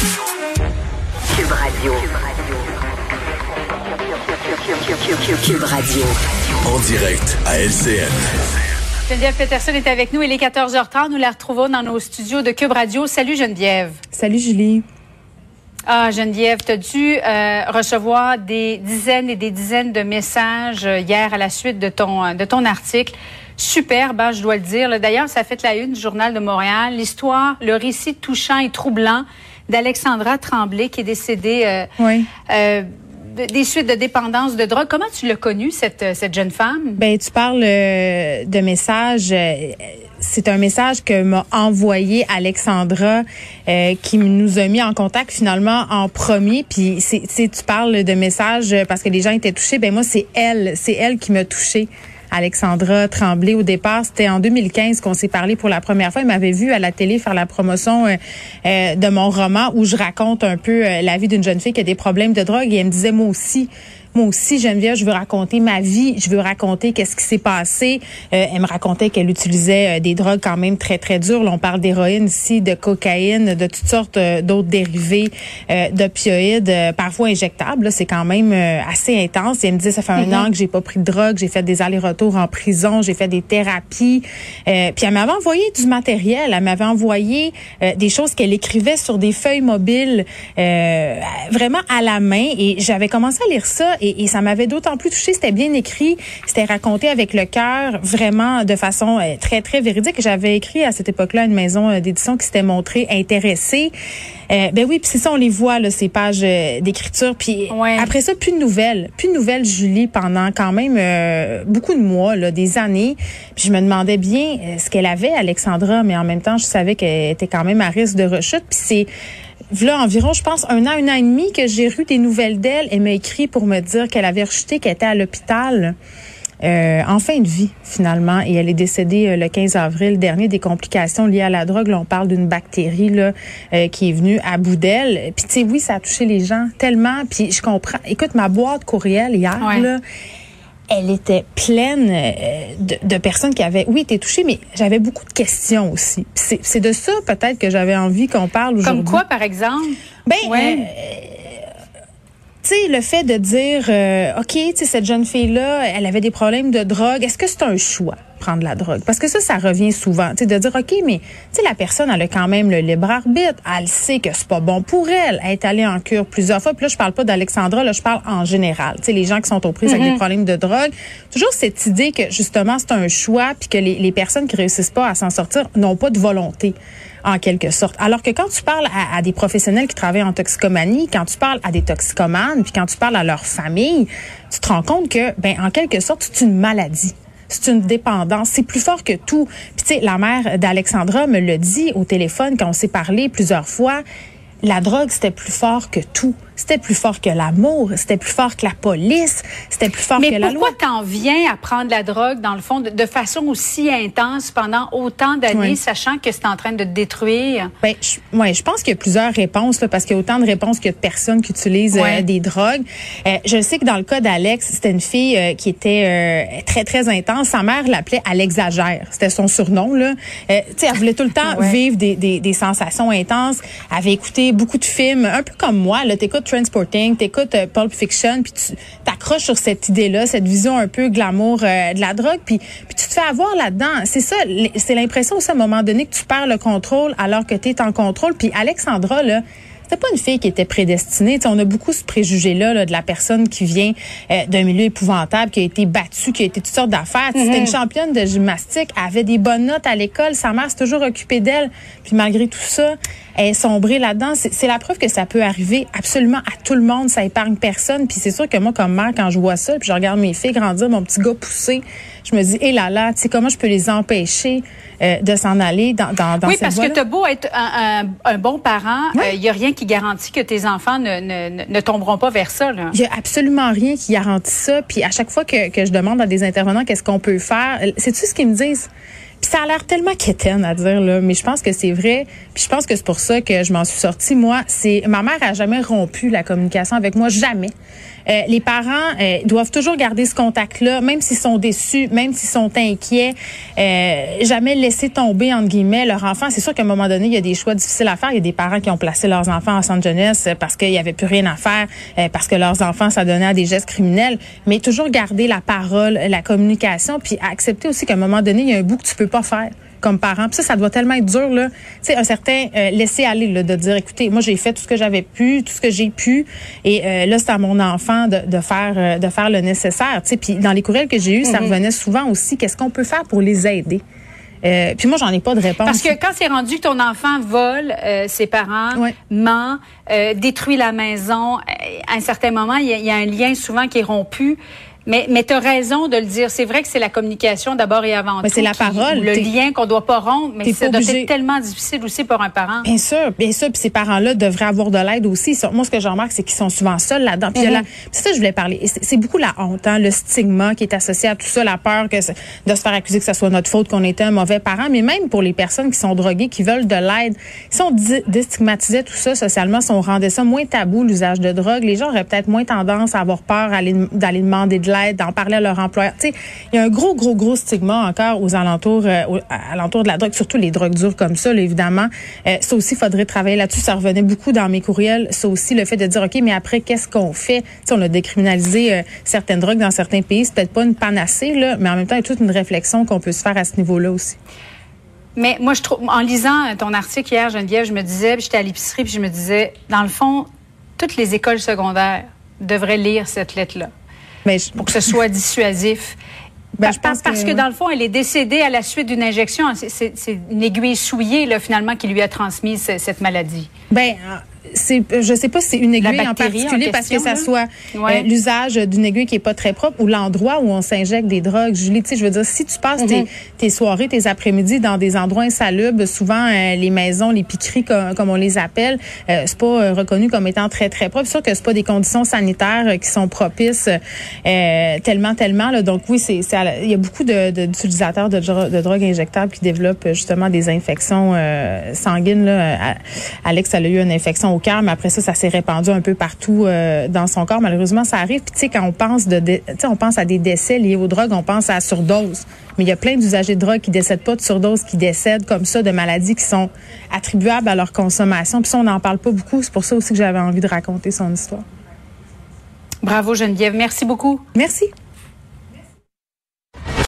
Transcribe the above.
Cube Radio. Cube Radio. En direct à LCN. Geneviève Peterson est avec nous. Il est 14h30. Nous la retrouvons dans nos studios de Cube Radio. Salut Geneviève. Salut Julie. Ah, Geneviève, tu as dû euh, recevoir des dizaines et des dizaines de messages euh, hier à la suite de ton, euh, de ton article? Superbe, hein, je dois le dire. D'ailleurs, ça fait la une du Journal de Montréal. L'histoire, le récit touchant et troublant d'Alexandra Tremblay qui est décédée Oui. euh, de- des suites de dépendance de drogue. Comment tu l'as connue, cette, euh, cette jeune femme? Ben tu parles euh, de messages. euh, c'est un message que m'a envoyé Alexandra, euh, qui nous a mis en contact finalement en premier. Puis tu parles de messages euh, parce que les gens étaient touchés. Ben moi c'est elle, c'est elle qui m'a touchée. Alexandra Tremblay au départ, c'était en 2015 qu'on s'est parlé pour la première fois. Il m'avait vu à la télé faire la promotion euh, euh, de mon roman où je raconte un peu euh, la vie d'une jeune fille qui a des problèmes de drogue et elle me disait moi aussi moi aussi, Geneviève, je veux raconter ma vie, je veux raconter qu'est-ce qui s'est passé. Euh, elle me racontait qu'elle utilisait euh, des drogues quand même très, très dures. Là, on parle d'héroïne ici, de cocaïne, de toutes sortes euh, d'autres dérivés euh, d'opioïdes, euh, parfois injectables. là. C'est quand même assez intense. Et elle me disait, ça fait un an que j'ai pas pris de drogue, j'ai fait des allers-retours en prison, j'ai fait des thérapies. Euh, puis elle m'avait envoyé du matériel. Elle m'avait envoyé des choses qu'elle écrivait sur des feuilles mobiles, euh, vraiment à la main. Et j'avais commencé à lire ça et, et ça m'avait d'autant plus touché. C'était bien écrit, c'était raconté avec le cœur, vraiment de façon euh, très très véridique. J'avais écrit à cette époque-là une maison euh, d'édition qui s'était montrée intéressée. Euh, ben oui, puis c'est ça, on les voit là, ces pages euh, d'écriture. Puis Ouais. après ça, plus de nouvelles, plus de nouvelles, Julie, pendant quand même euh, beaucoup de mois, là, des années. Puis je me demandais bien ce qu'elle avait, Alexandra, mais en même temps, je savais qu'elle était quand même à risque de rechute. Puis c'est là environ, je pense, un an, un an et demi que j'ai eu des nouvelles d'elle. Elle m'a écrit pour me dire qu'elle avait rechuté, qu'elle était à l'hôpital. euh, en fin de vie, finalement, et elle est décédée euh, le 15 avril dernier des complications liées à la drogue. Là, on parle d'une bactérie là euh, qui est venue à bout d'elle. Puis tu sais, oui, ça a touché les gens tellement. Puis je comprends. Écoute, ma boîte courriel hier, Ouais. là, elle était pleine euh, de, de personnes qui avaient, oui, été touchées, mais j'avais beaucoup de questions aussi. C'est c'est de ça peut-être que j'avais envie qu'on parle aujourd'hui. Comme quoi, par exemple? Ben, Ouais. euh, tu sais, le fait de dire, euh, OK, tu sais, cette jeune fille-là, elle avait des problèmes de drogue. Est-ce que c'est un choix, prendre la drogue? Parce que ça, ça revient souvent. Tu sais, de dire, OK, mais, tu sais, la personne, elle a quand même le libre arbitre. Elle sait que c'est pas bon pour elle. Elle est allée en cure plusieurs fois. Puis là, je parle pas d'Alexandra, là, je parle en général. Tu sais, les gens qui sont aux prises avec des problèmes de drogue. Toujours cette idée que, justement, c'est un choix puis que les, les personnes qui réussissent pas à s'en sortir n'ont pas de volonté en quelque sorte. Alors que quand tu parles à, des professionnels qui travaillent en toxicomanie, quand tu parles à des toxicomanes, puis quand tu parles à leur famille, tu te rends compte que, ben, en quelque sorte, c'est une maladie. C'est une dépendance. C'est plus fort que tout. Puis tu sais, la mère d'Alexandra me l'a dit au téléphone quand on s'est parlé plusieurs fois. La drogue, c'était plus fort que tout. C'était plus fort que l'amour. C'était plus fort que la police. C'était plus fort Mais que la loi. pourquoi t'en viens à prendre la drogue, dans le fond, de, de façon aussi intense pendant autant d'années, Oui. sachant que c'est en train de te détruire? Ben, je, ouais, je pense qu'il y a plusieurs réponses là, parce qu'il y a autant de réponses a de personnes qui utilisent euh, des drogues. Euh, je sais que dans le cas d'Alex, c'était une fille euh, qui était très très intense. Sa mère l'appelait à l'exagère, c'était son surnom là. Euh, tu sais, elle voulait tout le temps Ouais. vivre des, des, des sensations intenses. Elle avait écouté beaucoup de films, un peu comme moi. Là, t'écoutes Transporting, t'écoutes euh, Pulp Fiction, puis tu t'accroches sur cette idée-là, cette vision un peu glamour euh, de la drogue, puis puis tu te fais avoir là-dedans. C'est ça, c'est l'impression aussi à un moment donné que tu perds le contrôle alors que tu es en contrôle. Puis Alexandra, là, c'était pas une fille qui était prédestinée. On a beaucoup ce préjugé-là là, de la personne qui vient euh, d'un milieu épouvantable, qui a été battue, qui a été toutes sortes d'affaires. C'était une championne de gymnastique, elle avait des bonnes notes à l'école, sa mère s'est toujours occupée d'elle. Puis malgré tout ça, est sombrée là-dedans. C'est la preuve que ça peut arriver absolument à tout le monde, ça épargne personne. Puis c'est sûr que moi, comme mère, quand je vois ça, puis je regarde mes filles grandir, mon petit gars pousser, je me dis, hé là là, tu sais, comment je peux les empêcher euh, de s'en aller dans, dans, dans oui, cette parce que voie-là? tu as beau être un, un- un bon parent, il Oui. n'y a rien qui garantit que tes enfants ne, ne, ne- tomberont pas vers ça. Il y a absolument rien qui garantit ça. Puis à chaque fois que, que je demande à des intervenants qu'est-ce qu'on peut faire, c'est tu ce qu'ils me disent? Ça a l'air tellement quétaine à dire là, mais je pense que c'est vrai. Puis je pense que c'est pour ça que je m'en suis sortie. Moi, c'est ma mère a jamais rompu la communication avec moi, jamais. euh, les parents euh, doivent toujours garder ce contact-là, même s'ils sont déçus, même s'ils sont inquiets, euh, jamais laisser tomber entre guillemets leur enfant. C'est sûr qu'à un moment donné, il y a des choix difficiles à faire. Il y a des parents qui ont placé leurs enfants en centre jeunesse parce qu'il y avait plus rien à faire, parce que leurs enfants ça donnait à des gestes criminels. Mais toujours garder la parole, la communication, puis accepter aussi qu'à un moment donné, il y a un bout que tu peux pas faire comme parent. Puis ça, ça doit tellement être dur, là. Tu sais, un certain euh, laisser aller, là, de dire, écoutez, moi, j'ai fait tout ce que j'avais pu, tout ce que j'ai pu, et euh, là, c'est à mon enfant de, de faire euh, de faire le nécessaire. Tu sais, puis dans les courriels que j'ai eus, ça mhm. revenait souvent aussi. Qu'est-ce qu'on peut faire pour les aider? Puis moi, j'en ai pas de réponse. Parce que quand c'est rendu que ton enfant vole ses parents, ment, détruit la maison, à un certain moment, il y, y, a un lien souvent qui est rompu. Mais, mais tu as raison de le dire. C'est vrai que c'est la communication d'abord et avant tout. C'est la parole. Le lien qu'on doit pas rompre, mais ça doit être tellement difficile aussi pour un parent. Bien sûr, bien sûr. Puis ces parents-là devraient avoir de l'aide aussi. Moi, ce que je remarque, c'est qu'ils sont souvent seuls là-dedans. Puis mm c'est ça que je voulais parler. C'est beaucoup la honte, hein, le stigma qui est associé à tout ça, la peur que de se faire accuser que ce soit notre faute, qu'on était un mauvais parent. Mais même pour les personnes qui sont droguées, qui veulent de l'aide, si on déstigmatisait tout ça socialement, si on rendait ça moins tabou, l'usage de drogue, les gens auraient peut-être moins tendance à avoir peur d'aller demander de l'aide, d'en parler à leur employeur. Tu sais, il y a un gros, gros, gros stigma encore aux alentours, euh, alentours de la drogue, surtout les drogues dures comme ça, évidemment. Euh, ça aussi, faudrait travailler là-dessus. Ça revenait beaucoup dans mes courriels. Ça aussi, le fait de dire, OK, mais après, qu'est-ce qu'on fait? Tu sais, on a décriminalisé euh, certaines drogues dans certains pays. C'est peut-être pas une panacée, là, mais en même temps, il y a toute une réflexion qu'on peut se faire à ce niveau-là aussi. Mais moi, je trouve, en lisant ton article hier, Geneviève, je me disais, j'étais à l'épicerie, puis je me disais, dans le fond, toutes les écoles secondaires devraient lire cette lettre-là. Mais pour que ce soit dissuasif. Ben, je pense parce que, dans le fond, elle est décédée à la suite d'une injection. C'est une aiguille souillée, là, finalement, qui lui a transmis cette maladie. Ben, c'est je sais pas si c'est une aiguille en particulier parce que ça soit euh, l'usage d'une aiguille qui est pas très propre ou l'endroit où on s'injecte des drogues. Julie, tu sais, je veux dire, si tu passes tes, mhm. tes, soirées, tes après-midi dans des endroits insalubres, souvent euh, les maisons, les piqueries comme, on les appelle, euh, c'est pas reconnu comme étant très très propre. C'est sûr que c'est pas des conditions sanitaires qui sont propices tellement tellement. Là. Donc oui, c'est il y a beaucoup d'utilisateurs de, de, de, drogues injectables qui développent justement des infections sanguines. Là. Alex, elle a eu une infection au cœur, mais après ça, ça s'est répandu un peu partout euh, dans son corps. Malheureusement, ça arrive. Puis tu sais, quand on pense de, tu sais, on pense à des décès liés aux drogues, on pense à surdose. Mais il y a plein d'usagers de drogue qui décèdent pas de surdose, qui décèdent comme ça de maladies qui sont attribuables à leur consommation. Puis ça, on n'en parle pas beaucoup. C'est pour ça aussi que j'avais envie de raconter son histoire. Bravo Geneviève, merci beaucoup. Merci.